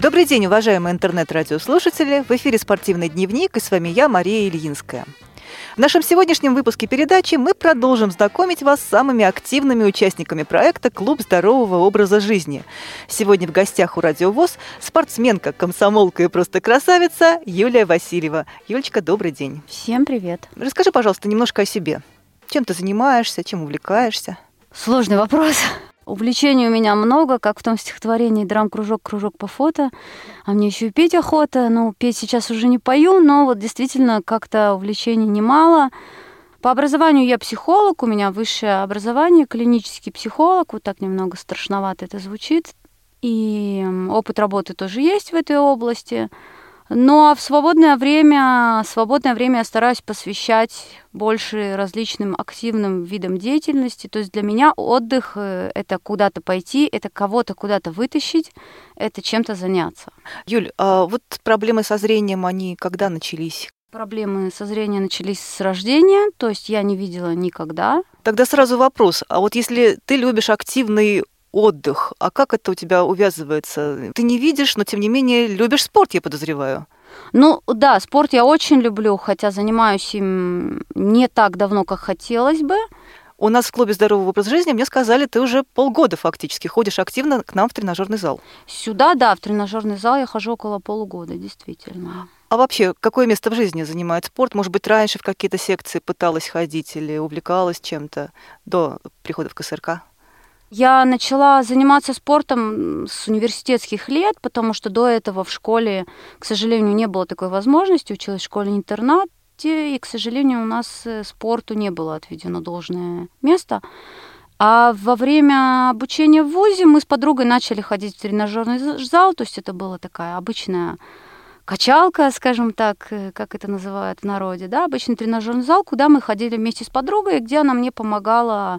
Добрый день, уважаемые интернет-радиослушатели! В эфире «Спортивный дневник» и с вами я, Мария Ильинская. В нашем сегодняшнем выпуске передачи мы продолжим знакомить вас с самыми активными участниками проекта «Клуб здорового образа жизни». Сегодня в гостях у Радио ВОЗ спортсменка, комсомолка и просто красавица Юлия Васильева. Юлечка, добрый день. Всем привет. Расскажи, пожалуйста, немножко о себе. Чем ты занимаешься, чем увлекаешься? Сложный вопрос. Увлечений у меня много, как в том стихотворении «Драм-кружок, кружок по фото». А мне еще и петь охота. Ну, петь сейчас уже не пою, но вот действительно как-то увлечений немало. По образованию я психолог, у меня высшее образование, клинический психолог. Вот так немного страшновато это звучит. И опыт работы тоже есть в этой области. Ну а в свободное время, свободное время я стараюсь посвящать больше различным активным видам деятельности. То есть для меня отдых э, — это куда-то пойти, это кого-то куда-то вытащить, это чем-то заняться. Юль, а вот проблемы со зрением, они когда начались? Проблемы со зрением начались с рождения, то есть я не видела никогда. Тогда сразу вопрос. А вот если ты любишь активный отдых. А как это у тебя увязывается? Ты не видишь, но тем не менее любишь спорт, я подозреваю. Ну да, спорт я очень люблю, хотя занимаюсь им не так давно, как хотелось бы. У нас в клубе здорового образа жизни мне сказали, ты уже полгода фактически ходишь активно к нам в тренажерный зал. Сюда, да, в тренажерный зал я хожу около полугода, действительно. А вообще, какое место в жизни занимает спорт? Может быть, раньше в какие-то секции пыталась ходить или увлекалась чем-то до прихода в КСРК? Я начала заниматься спортом с университетских лет, потому что до этого в школе, к сожалению, не было такой возможности. Училась в школе-интернате, и, к сожалению, у нас э, спорту не было отведено должное место. А во время обучения в ВУЗе мы с подругой начали ходить в тренажерный зал, то есть это была такая обычная качалка, скажем так, э, как это называют в народе, да, обычный тренажерный зал, куда мы ходили вместе с подругой, где она мне помогала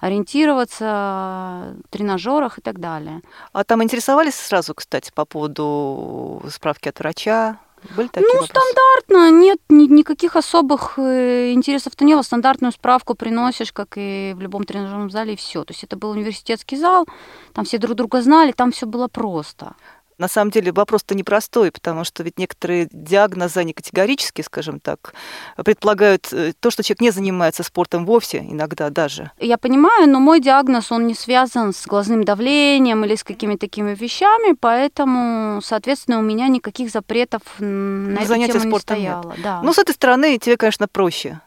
ориентироваться в тренажерах и так далее. А там интересовались сразу, кстати, по поводу справки от врача? Были такие ну, вопросы? стандартно, нет ни, никаких особых э, интересов-то не было. Стандартную справку приносишь, как и в любом тренажерном зале, и все. То есть это был университетский зал, там все друг друга знали, там все было просто. На самом деле вопрос-то непростой, потому что ведь некоторые диагнозы, они категорически, скажем так, предполагают э, то, что человек не занимается спортом вовсе, иногда даже. Я понимаю, но мой диагноз, он не связан с глазным давлением или с какими-то такими вещами, поэтому, соответственно, у меня никаких запретов на эту Занятия тему спортом не стояло. Нет. Да. Ну, с этой стороны тебе, конечно, проще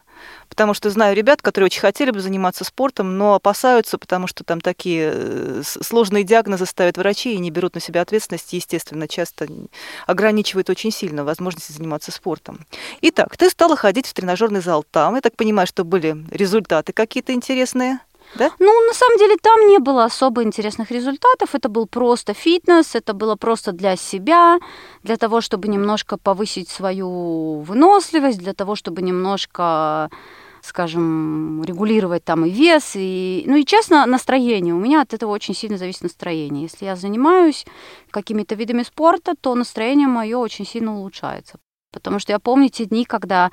потому что знаю ребят, которые очень хотели бы заниматься спортом, но опасаются, потому что там такие э, сложные диагнозы ставят врачи и не берут на себя ответственность, естественно, часто ограничивают очень сильно возможности заниматься спортом. Итак, ты стала ходить в тренажерный зал там. Я так понимаю, что были результаты какие-то интересные. Да? Ну, на самом деле, там не было особо интересных результатов. Это был просто фитнес, это было просто для себя, для того, чтобы немножко повысить свою выносливость, для того, чтобы немножко скажем, регулировать там и вес, и, ну и честно, настроение. У меня от этого очень сильно зависит настроение. Если я занимаюсь какими-то видами спорта, то настроение мое очень сильно улучшается. Потому что я помню те дни, когда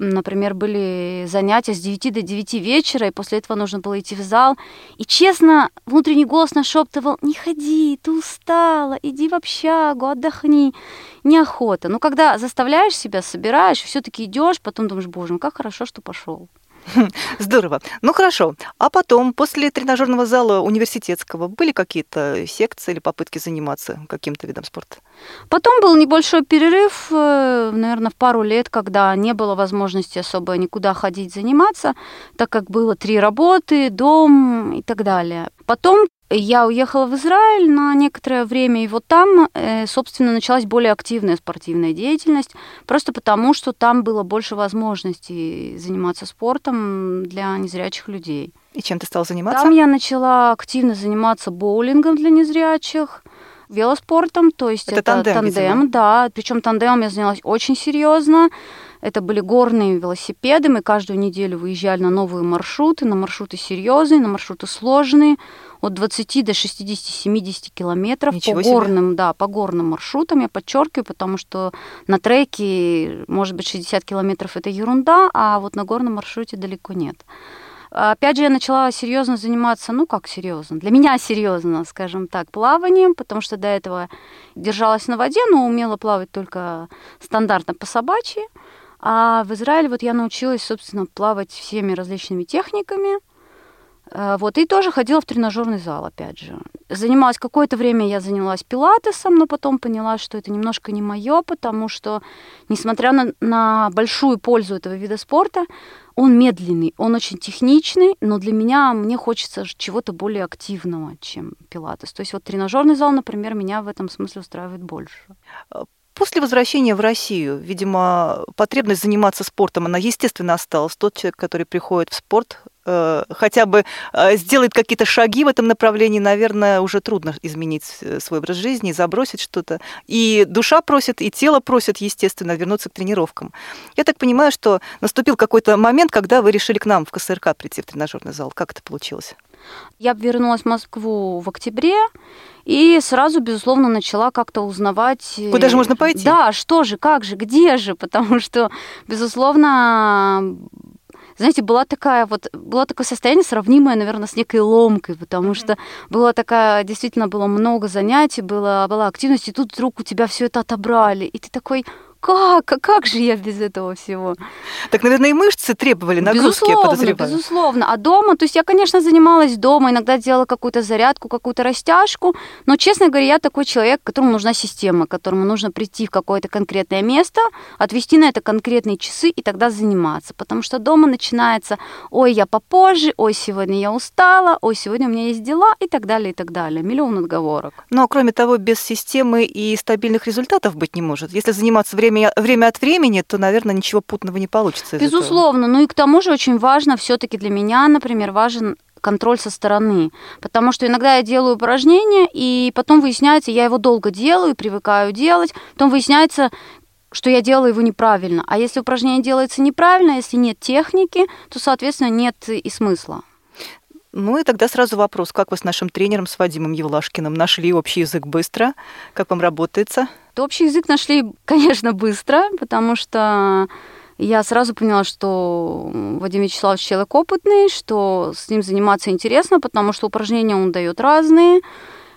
например, были занятия с 9 до 9 вечера, и после этого нужно было идти в зал. И честно, внутренний голос нашептывал, не ходи, ты устала, иди в общагу, отдохни. Неохота. Но когда заставляешь себя, собираешь, все-таки идешь, потом думаешь, боже, ну как хорошо, что пошел. Здорово. Ну хорошо. А потом, после тренажерного зала университетского, были какие-то секции или попытки заниматься каким-то видом спорта? Потом был небольшой перерыв, э, наверное, в пару лет, когда не было возможности особо никуда ходить заниматься, так как было три работы, дом и так далее. Потом я уехала в Израиль на некоторое время, и вот там, э, собственно, началась более активная спортивная деятельность, просто потому, что там было больше возможностей заниматься спортом для незрячих людей. И чем ты стала заниматься? Там я начала активно заниматься боулингом для незрячих, велоспортом, то есть это, это тандем, тандем да. Причем тандемом я занялась очень серьезно. Это были горные велосипеды. Мы каждую неделю выезжали на новые маршруты, на маршруты серьезные, на маршруты сложные от 20 до 60-70 километров Ничего по себе. горным, да, по горным маршрутам. Я подчеркиваю, потому что на треке, может быть, 60 километров это ерунда, а вот на горном маршруте далеко нет. Опять же, я начала серьезно заниматься, ну как серьезно, для меня серьезно, скажем так, плаванием, потому что до этого держалась на воде, но умела плавать только стандартно по собачьи. А в Израиле вот я научилась, собственно, плавать всеми различными техниками. Э, вот, и тоже ходила в тренажерный зал, опять же. Занималась какое-то время, я занялась пилатесом, но потом поняла, что это немножко не мое, потому что, несмотря на, на большую пользу этого вида спорта, он медленный, он очень техничный, но для меня мне хочется чего-то более активного, чем пилатес. То есть вот тренажерный зал, например, меня в этом смысле устраивает больше. После возвращения в Россию, видимо, потребность заниматься спортом, она естественно осталась. Тот человек, который приходит в спорт, э, хотя бы э, сделает какие-то шаги в этом направлении, наверное, уже трудно изменить э, свой образ жизни, забросить что-то. И душа просит, и тело просит, естественно, вернуться к тренировкам. Я так понимаю, что наступил какой-то момент, когда вы решили к нам в КСРК прийти в тренажерный зал. Как это получилось? Я вернулась в Москву в октябре и сразу, безусловно, начала как-то узнавать... Э, Куда же можно пойти? Да, что же, как же, где же, потому что, безусловно, знаете, была такая вот, было такое состояние сравнимое, наверное, с некой ломкой, потому что было такая, действительно было много занятий, было, была активность, и тут вдруг у тебя все это отобрали, и ты такой, как? А как же я без этого всего? Так, наверное, и мышцы требовали нагрузки, безусловно, я подозреваю. Безусловно. А дома, то есть я, конечно, занималась дома, иногда делала какую-то зарядку, какую-то растяжку, но, честно говоря, я такой человек, которому нужна система, которому нужно прийти в какое-то конкретное место, отвести на это конкретные часы и тогда заниматься. Потому что дома начинается, ой, я попозже, ой, сегодня я устала, ой, сегодня у меня есть дела и так далее, и так далее. Миллион отговорок. Но, кроме того, без системы и стабильных результатов быть не может. Если заниматься время время, время от времени, то, наверное, ничего путного не получится. Безусловно. Ну и к тому же очень важно все-таки для меня, например, важен контроль со стороны. Потому что иногда я делаю упражнение, и потом выясняется, я его долго делаю, привыкаю делать, потом выясняется, что я делаю его неправильно. А если упражнение делается неправильно, если нет техники, то, соответственно, нет и смысла. Ну и тогда сразу вопрос, как вы с нашим тренером, с Вадимом Евлашкиным, нашли общий язык быстро? Как вам работается? Общий язык нашли, конечно, быстро, потому что я сразу поняла, что Вадим Вячеславович человек опытный, что с ним заниматься интересно, потому что упражнения он дает разные.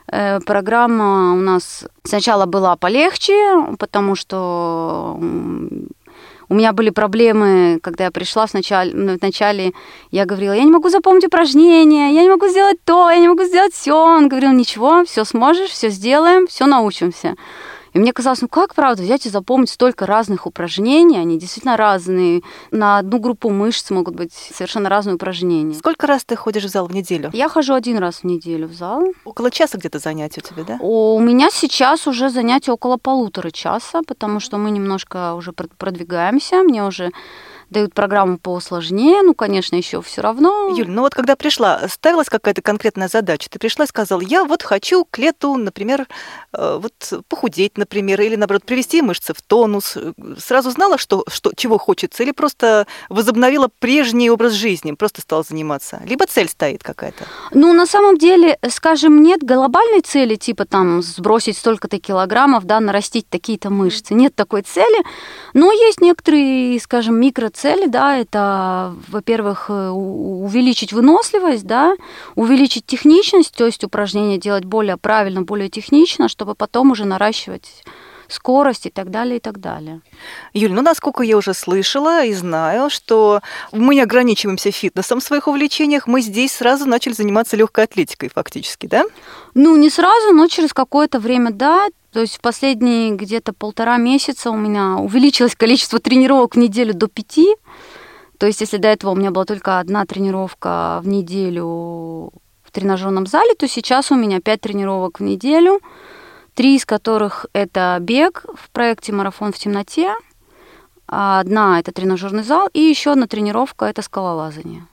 Э, программа у нас сначала была полегче, потому что у меня были проблемы, когда я пришла ну, вначале, я говорила, я не могу запомнить упражнения, я не могу сделать то, я не могу сделать все. Он говорил, ничего, все сможешь, все сделаем, все научимся. И мне казалось, ну как, правда, взять и запомнить столько разных упражнений, они действительно разные. На одну группу мышц могут быть совершенно разные упражнения. Сколько раз ты ходишь в зал в неделю? Я хожу один раз в неделю в зал. Около часа где-то занятия у тебя, да? У меня сейчас уже занятия около полутора часа, потому что мы немножко уже продвигаемся. Мне уже дают программу посложнее, ну, конечно, еще все равно. Юль, ну вот когда пришла, ставилась какая-то конкретная задача? Ты пришла и сказала, я вот хочу к лету, например, э, вот похудеть, например, или, наоборот, привести мышцы в тонус. Сразу знала, что, что, чего хочется, или просто возобновила прежний образ жизни, просто стала заниматься? Либо цель стоит какая-то? Ну, на самом деле, скажем, нет глобальной цели, типа там сбросить столько-то килограммов, да, нарастить такие-то мышцы. Нет такой цели, но есть некоторые, скажем, микроцели, цели, да, это, во-первых, э, увеличить выносливость, да, увеличить техничность, то есть упражнения делать более правильно, более технично, чтобы потом уже наращивать скорость и так далее, и так далее. Юль, ну, насколько я уже слышала и знаю, что мы не ограничиваемся фитнесом в своих увлечениях, мы здесь сразу начали заниматься легкой атлетикой фактически, да? Ну, не сразу, но через какое-то время, да. То есть в последние где-то полтора месяца у меня увеличилось количество тренировок в неделю до пяти. То есть если до этого у меня была только одна тренировка в неделю в тренажерном зале, то сейчас у меня пять тренировок в неделю, три из которых это бег в проекте «Марафон в темноте», а одна это тренажерный зал, и еще одна тренировка это скалолазание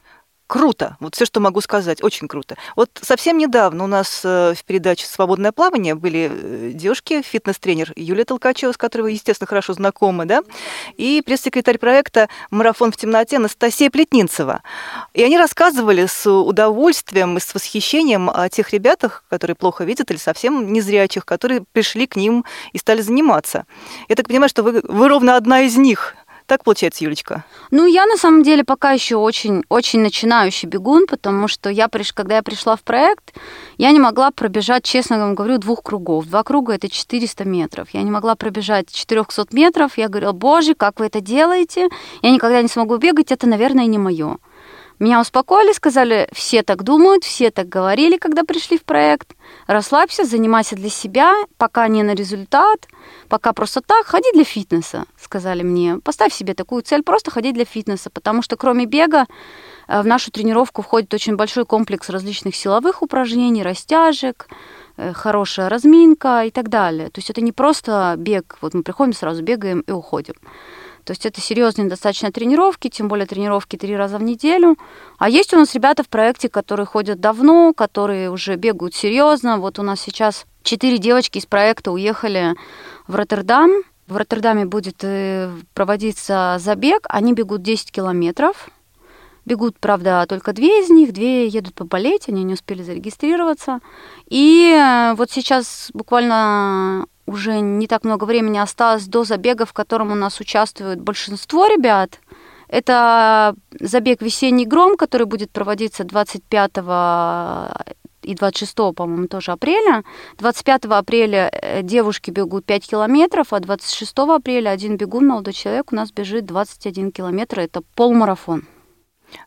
круто. Вот все, что могу сказать, очень круто. Вот совсем недавно у нас э, в передаче «Свободное плавание» были э, девушки, фитнес-тренер Юлия Толкачева, с которой вы, естественно, хорошо знакомы, да, и пресс-секретарь проекта «Марафон в темноте» Анастасия Плетнинцева. И они рассказывали с удовольствием и с восхищением о тех ребятах, которые плохо видят или совсем незрячих, которые пришли к ним и стали заниматься. Я так понимаю, что вы, вы ровно одна из них – Так получается, Юлечка? Ну, я на самом деле пока еще очень, очень начинающий бегун, потому что я, приш... когда я пришла в проект, я не могла пробежать, честно вам говорю, двух кругов. Два круга – это 400 метров. Я не могла пробежать 400 метров. Я говорила, боже, как вы это делаете? Я никогда не смогу бегать, это, наверное, не мое. Меня успокоили, сказали, все так думают, все так говорили, когда пришли в проект. Расслабься, занимайся для себя, пока не на результат, пока просто так, ходи для фитнеса, сказали мне. Поставь себе такую цель, просто ходи для фитнеса, потому что кроме бега э, в нашу тренировку входит очень большой комплекс различных силовых упражнений, растяжек, э, хорошая разминка и так далее. То есть это не просто бег, вот мы приходим сразу, бегаем и уходим. То есть это серьезные достаточно тренировки, тем более тренировки три раза в неделю. А есть у нас ребята в проекте, которые ходят давно, которые уже бегают серьезно. Вот у нас сейчас четыре девочки из проекта уехали в Роттердам. В Роттердаме будет э, проводиться забег. Они бегут 10 километров. Бегут, правда, только две из них, две едут поболеть, они не успели зарегистрироваться. И э, вот сейчас буквально уже не так много времени осталось до забега, в котором у нас участвует большинство ребят. Это забег «Весенний гром», который будет проводиться 25 и 26, по-моему, тоже апреля. 25 апреля э, девушки бегут 5 километров, а 26 апреля один бегун, молодой человек, у нас бежит 21 километр. Это полмарафон.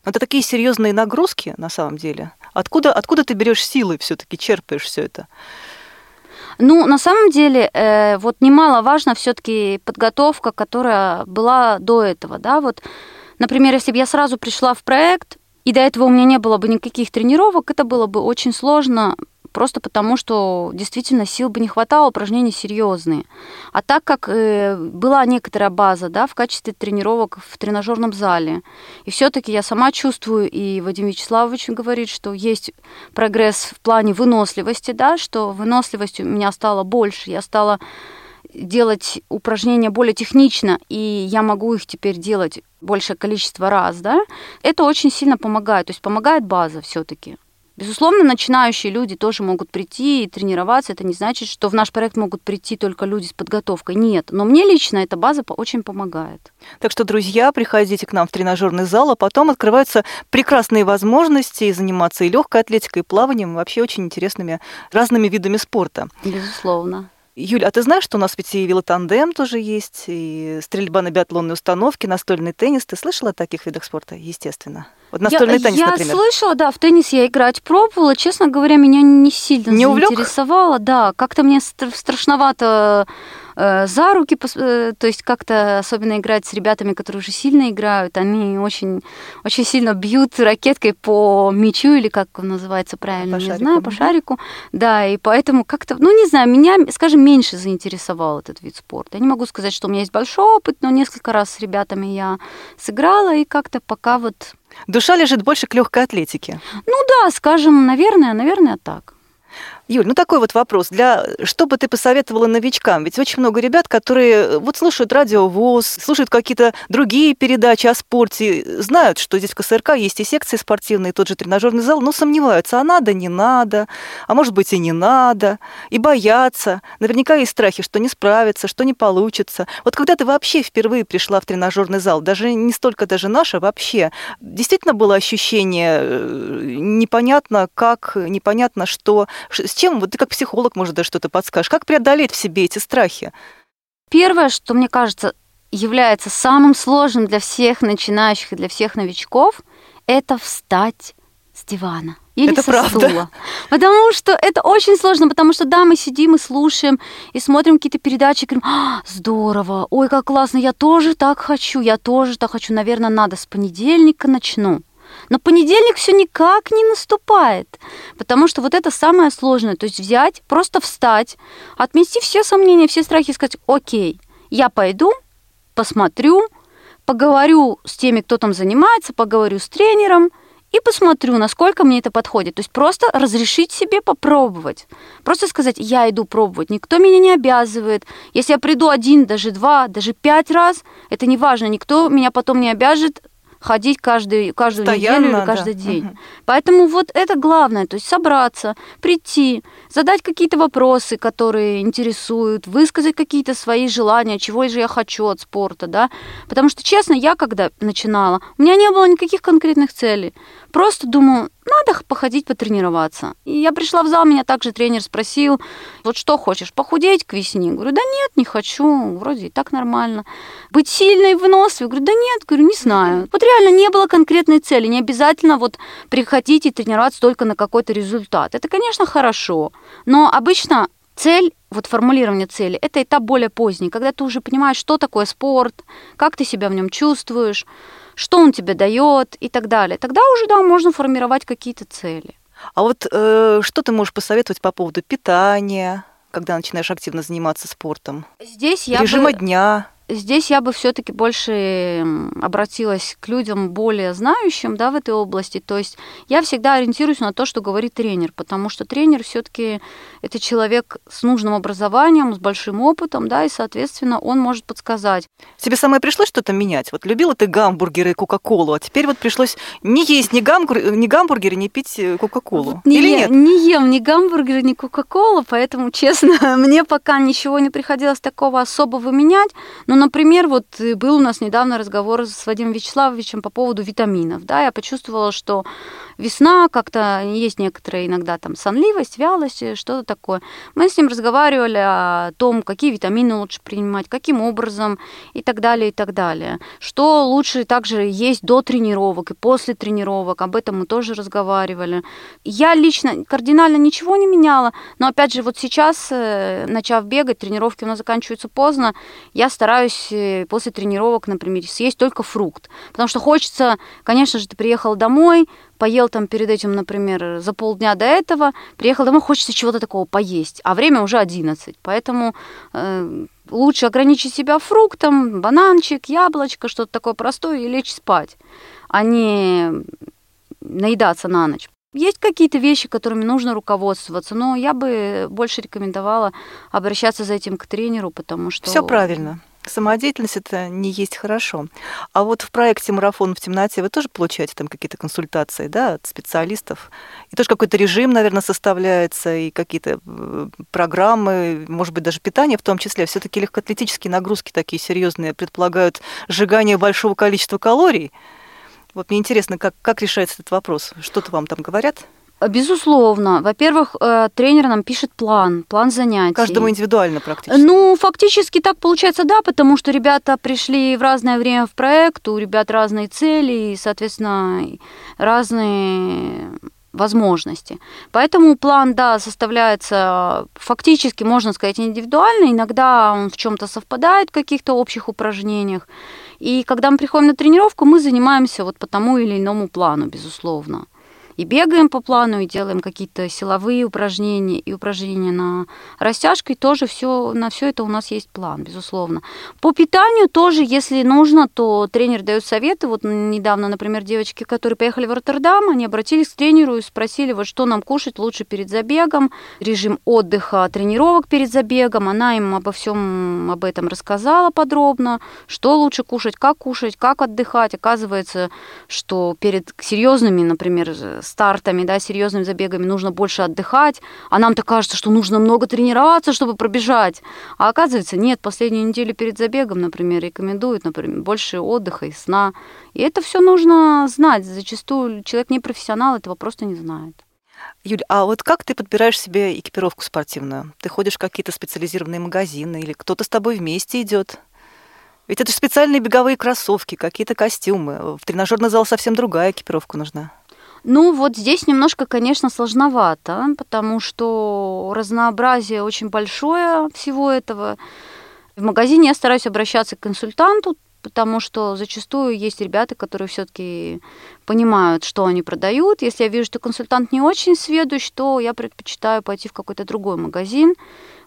Это такие серьезные нагрузки на самом деле. Откуда, откуда ты берешь силы все-таки, черпаешь все это? Ну, на самом деле, э, вот немаловажно все-таки подготовка, которая была до этого, да, вот, например, если бы я сразу пришла в проект, и до этого у меня не было бы никаких тренировок, это было бы очень сложно просто потому, что действительно сил бы не хватало, упражнения серьезные. А так как э, была некоторая база да, в качестве тренировок в тренажерном зале, и все-таки я сама чувствую, и Вадим Вячеславович говорит, что есть прогресс в плане выносливости, да, что выносливость у меня стала больше, я стала делать упражнения более технично, и я могу их теперь делать большее количество раз, да, это очень сильно помогает. То есть помогает база все-таки. Безусловно, начинающие люди тоже могут прийти и тренироваться. Это не значит, что в наш проект могут прийти только люди с подготовкой. Нет. Но мне лично эта база очень помогает. Так что, друзья, приходите к нам в тренажерный зал, а потом открываются прекрасные возможности заниматься и легкой атлетикой, и плаванием, и вообще очень интересными разными видами спорта. Безусловно. Юля, а ты знаешь, что у нас ведь и велотандем тоже есть, и стрельба на биатлонной установке, настольный теннис. Ты слышала о таких видах спорта? Естественно. Вот настольный я, теннис, я например. Я слышала, да, в теннис я играть пробовала. Честно говоря, меня не сильно не заинтересовало. Да, как-то мне страшновато Э, за руки, э, то есть как-то особенно играть с ребятами, которые уже сильно играют, они очень, очень сильно бьют ракеткой по мячу или как он называется правильно, по не шарику. знаю, по шарику, да, и поэтому как-то, ну не знаю, меня, скажем, меньше заинтересовал этот вид спорта. Я не могу сказать, что у меня есть большой опыт, но несколько раз с ребятами я сыграла и как-то пока вот Душа лежит больше к легкой атлетике. Ну да, скажем, наверное, наверное, так. Юль, ну такой вот вопрос. Для... Что бы ты посоветовала новичкам? Ведь очень много ребят, которые э, вот слушают радио ВОЗ, слушают какие-то другие передачи о спорте, знают, что здесь в КСРК есть и секции спортивные, и тот же тренажерный зал, но сомневаются, а надо, не надо, а может быть и не надо, и боятся. Наверняка есть страхи, что не справятся, что не получится. Вот когда ты вообще впервые пришла в тренажерный зал, даже не столько даже наша, вообще, действительно было ощущение э, непонятно как, непонятно что, с чем, вот ты как психолог, может, даже что-то подскажешь, как преодолеть в себе эти страхи? Первое, что мне кажется, является самым сложным для всех начинающих и для всех новичков, это встать с дивана. Или это со правда. стула. Потому что это очень сложно, потому что да, мы сидим и слушаем, и смотрим какие-то передачи, и говорим, а, здорово, ой, как классно, я тоже так хочу, я тоже так хочу, наверное, надо с понедельника начну. Но понедельник все никак не наступает, потому что вот это самое сложное, то есть взять, просто встать, отмести все сомнения, все страхи и сказать, окей, я пойду, посмотрю, поговорю с теми, кто там занимается, поговорю с тренером и посмотрю, насколько мне это подходит. То есть просто разрешить себе попробовать. Просто сказать, я иду пробовать, никто меня не обязывает. Если я приду один, даже два, даже пять раз, это не важно, никто меня потом не обяжет ходить каждый, каждую Постоянно, неделю или каждый да. день. Угу. Поэтому вот это главное, то есть собраться, прийти, задать какие-то вопросы, которые интересуют, высказать какие-то свои желания, чего же я хочу от спорта, да. Потому что, честно, я когда начинала, у меня не было никаких конкретных целей. Просто думаю, надо походить, потренироваться. И я пришла в зал, меня также тренер спросил, вот что хочешь, похудеть к весне? Говорю, да нет, не хочу, вроде и так нормально. Быть сильной, выносливой? Говорю, да нет, говорю, не знаю. Вот реально не было конкретной цели, не обязательно вот приходить и тренироваться только на какой-то результат. Это, конечно, хорошо, но обычно цель вот формулирование цели, это этап более поздний, когда ты уже понимаешь, что такое спорт, как ты себя в нем чувствуешь, что он тебе дает и так далее. Тогда уже, да, можно формировать какие-то цели. А вот э, что ты можешь посоветовать по поводу питания, когда начинаешь активно заниматься спортом? Здесь я Режима бы... дня здесь я бы все-таки больше обратилась к людям более знающим да, в этой области. То есть я всегда ориентируюсь на то, что говорит тренер, потому что тренер все-таки это человек с нужным образованием, с большим опытом, да, и, соответственно, он может подсказать. Тебе самое пришлось что-то менять? Вот любила ты гамбургеры и Кока-Колу, а теперь вот пришлось не есть ни, гамбур... ни гамбургеры, не пить э, Кока-Колу. Вот не Или е... нет? Не ем ни гамбургеры, ни Кока-Колу, поэтому, честно, мне пока ничего не приходилось такого особого менять. Но, например, вот э, был у нас недавно разговор с Вадимом Вячеславовичем по поводу витаминов. Да, я почувствовала, что весна, как-то есть некоторая иногда там сонливость, вялость, э, что-то такое. Мы с ним разговаривали о том, какие витамины лучше принимать, каким образом и так далее, и так далее. Что лучше также есть до тренировок и после тренировок, об этом мы тоже разговаривали. Я лично кардинально ничего не меняла, но опять же вот сейчас, э, начав бегать, тренировки у нас заканчиваются поздно, я стараюсь стараюсь э, после тренировок, например, съесть только фрукт. Потому что хочется, конечно же, ты приехал домой, поел там перед этим, например, за полдня до этого, приехал домой, хочется чего-то такого поесть, а время уже 11. Поэтому э, лучше ограничить себя фруктом, бананчик, яблочко, что-то такое простое и лечь спать, а не наедаться на ночь. Есть какие-то вещи, которыми нужно руководствоваться, но я бы больше рекомендовала обращаться за этим к тренеру, потому что... Все правильно. Самодеятельность это не есть хорошо. А вот в проекте «Марафон в темноте» вы тоже получаете там какие-то консультации да, от специалистов? И тоже какой-то режим, наверное, составляется, и какие-то э, программы, может быть, даже питание в том числе. все таки легкоатлетические нагрузки такие серьезные предполагают сжигание большого количества калорий. Вот мне интересно, как, как решается этот вопрос? Что-то вам там говорят? Безусловно. Во-первых, э, тренер нам пишет план, план занятий. Каждому индивидуально практически. Ну, фактически так получается, да, потому что ребята пришли в разное время в проект, у ребят разные цели и, соответственно, разные возможности. Поэтому план, да, составляется фактически, можно сказать, индивидуально. Иногда он в чем-то совпадает в каких-то общих упражнениях. И когда мы приходим на тренировку, мы занимаемся вот по тому или иному плану, безусловно и бегаем по плану, и делаем какие-то силовые упражнения, и упражнения на растяжку, и тоже все, на все это у нас есть план, безусловно. По питанию тоже, если нужно, то тренер дает советы. Вот недавно, например, девочки, которые поехали в Роттердам, они обратились к тренеру и спросили, вот что нам кушать лучше перед забегом, режим отдыха, тренировок перед забегом. Она им обо всем об этом рассказала подробно, что лучше кушать, как кушать, как отдыхать. Оказывается, что перед серьезными, например, стартами, да, серьезными забегами нужно больше отдыхать, а нам-то кажется, что нужно много тренироваться, чтобы пробежать. А оказывается, нет, последнюю неделю перед забегом, например, рекомендуют, например, больше отдыха и сна. И это все нужно знать. Зачастую человек не профессионал, этого просто не знает. Юль, а вот как ты подбираешь себе экипировку спортивную? Ты ходишь в какие-то специализированные магазины или кто-то с тобой вместе идет? Ведь это же специальные беговые кроссовки, какие-то костюмы. В тренажерный зал совсем другая экипировка нужна. Ну, вот здесь немножко, конечно, сложновато, потому что разнообразие очень большое всего этого. В магазине я стараюсь обращаться к консультанту, потому что зачастую есть ребята, которые все-таки понимают, что они продают. Если я вижу, что консультант не очень сведущ, то я предпочитаю пойти в какой-то другой магазин.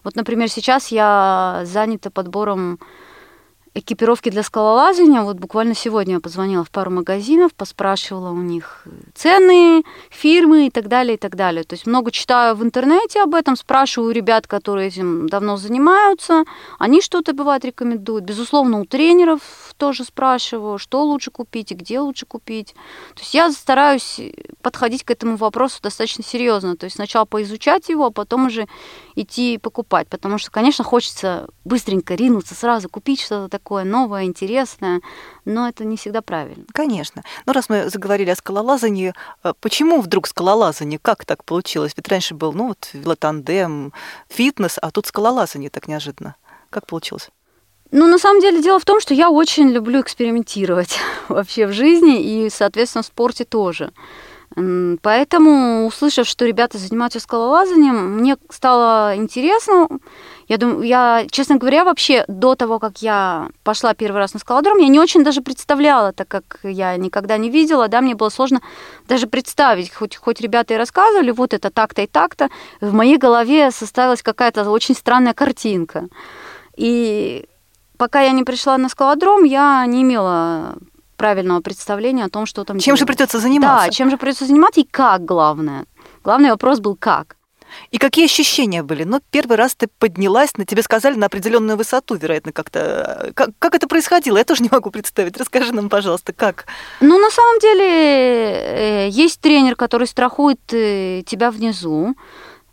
Вот, например, сейчас я занята подбором экипировки для скалолазания. Вот буквально сегодня я позвонила в пару магазинов, поспрашивала у них цены, фирмы и так далее, и так далее. То есть много читаю в интернете об этом, спрашиваю у ребят, которые этим давно занимаются. Они что-то, бывает, рекомендуют. Безусловно, у тренеров тоже спрашиваю, что лучше купить и где лучше купить. То есть я стараюсь подходить к этому вопросу достаточно серьезно. То есть сначала поизучать его, а потом уже идти покупать. Потому что, конечно, хочется быстренько ринуться, сразу купить что-то такое новое, интересное, но это не всегда правильно. Конечно. Но раз мы заговорили о скалолазании, э, почему вдруг скалолазание? Как так получилось? Ведь раньше был, ну вот, велотандем, фитнес, а тут скалолазание так неожиданно. Как получилось? Ну, на самом деле, дело в том, что я очень люблю экспериментировать вообще в жизни и, соответственно, в спорте тоже. Поэтому, услышав, что ребята занимаются скалолазанием, мне стало интересно. Я думаю, я, честно говоря, вообще до того, как я пошла первый раз на скалодром, я не очень даже представляла, так как я никогда не видела, да, мне было сложно даже представить, хоть, хоть ребята и рассказывали, вот это так-то и так-то, в моей голове составилась какая-то очень странная картинка. И пока я не пришла на скалодром, я не имела правильного представления о том, что там Чем делать. же придется заниматься? Да, чем же придется заниматься и как, главное. Главный вопрос был как. И какие ощущения были? Ну, первый раз ты поднялась, на тебе сказали на определенную высоту, вероятно, как-то. Как, как это происходило? Я тоже не могу представить. Расскажи нам, пожалуйста, как? Ну, на самом деле, э, есть тренер, который страхует э, тебя внизу.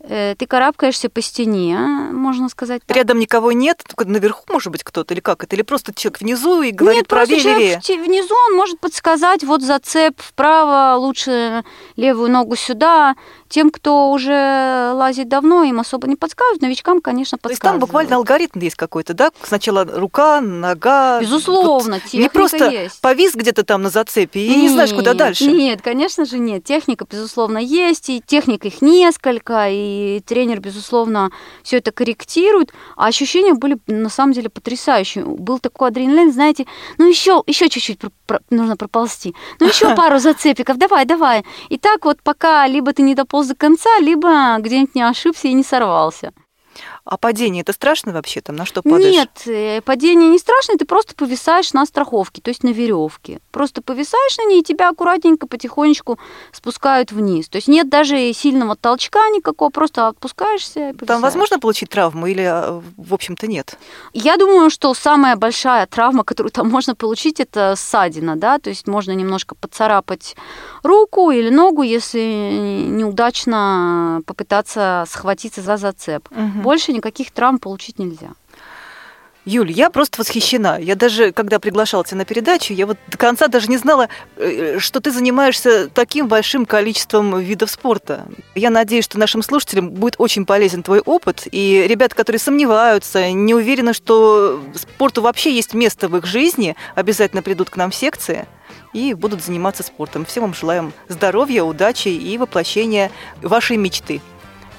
Э, ты карабкаешься по стене, можно сказать. Так. Рядом никого нет, только наверху может быть кто-то или как это? Или просто человек внизу и говорит нет, правее левее? внизу он может подсказать, вот зацеп вправо, лучше левую ногу сюда. Тем, кто уже лазит давно, им особо не подсказывают, новичкам, конечно, подсказывают. То есть там буквально алгоритм есть какой-то, да? Сначала рука, нога. Безусловно, вот Не просто есть. повис где-то там на зацепе и нет, не знаешь, куда дальше. Нет, конечно же нет. Техника, безусловно, есть, и техник их несколько, и тренер, безусловно, все это корректирует. А ощущения были на самом деле потрясающие. Был такой адреналин, знаете, ну еще, еще чуть-чуть нужно проползти. Ну еще пару зацепиков, давай, давай. И так вот пока либо ты не дополз до конца, либо где-нибудь не ошибся и не сорвался. А падение это страшно вообще? Там на что падаешь? Нет, э, падение не страшно, ты просто повисаешь на страховке, то есть на веревке. Просто повисаешь на ней, и тебя аккуратненько, потихонечку спускают вниз. То есть нет даже сильного толчка никакого, просто отпускаешься и повисаешь. Там возможно получить травму или, а, в общем-то, нет? Я думаю, что самая большая травма, которую там можно получить, это ссадина, да, то есть можно немножко поцарапать руку или ногу, если неудачно попытаться схватиться за зацеп. Угу. Больше никаких травм получить нельзя. Юль, я просто восхищена. Я даже, когда приглашала тебя на передачу, я вот до конца даже не знала, э, что ты занимаешься таким большим количеством видов спорта. Я надеюсь, что нашим слушателям будет очень полезен твой опыт. И ребята, которые сомневаются, не уверены, что спорту вообще есть место в их жизни, обязательно придут к нам в секции и будут заниматься спортом. Всем вам желаем здоровья, удачи и воплощения вашей мечты.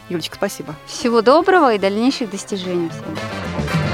Юлечка, спасибо. Всего доброго и дальнейших достижений всем.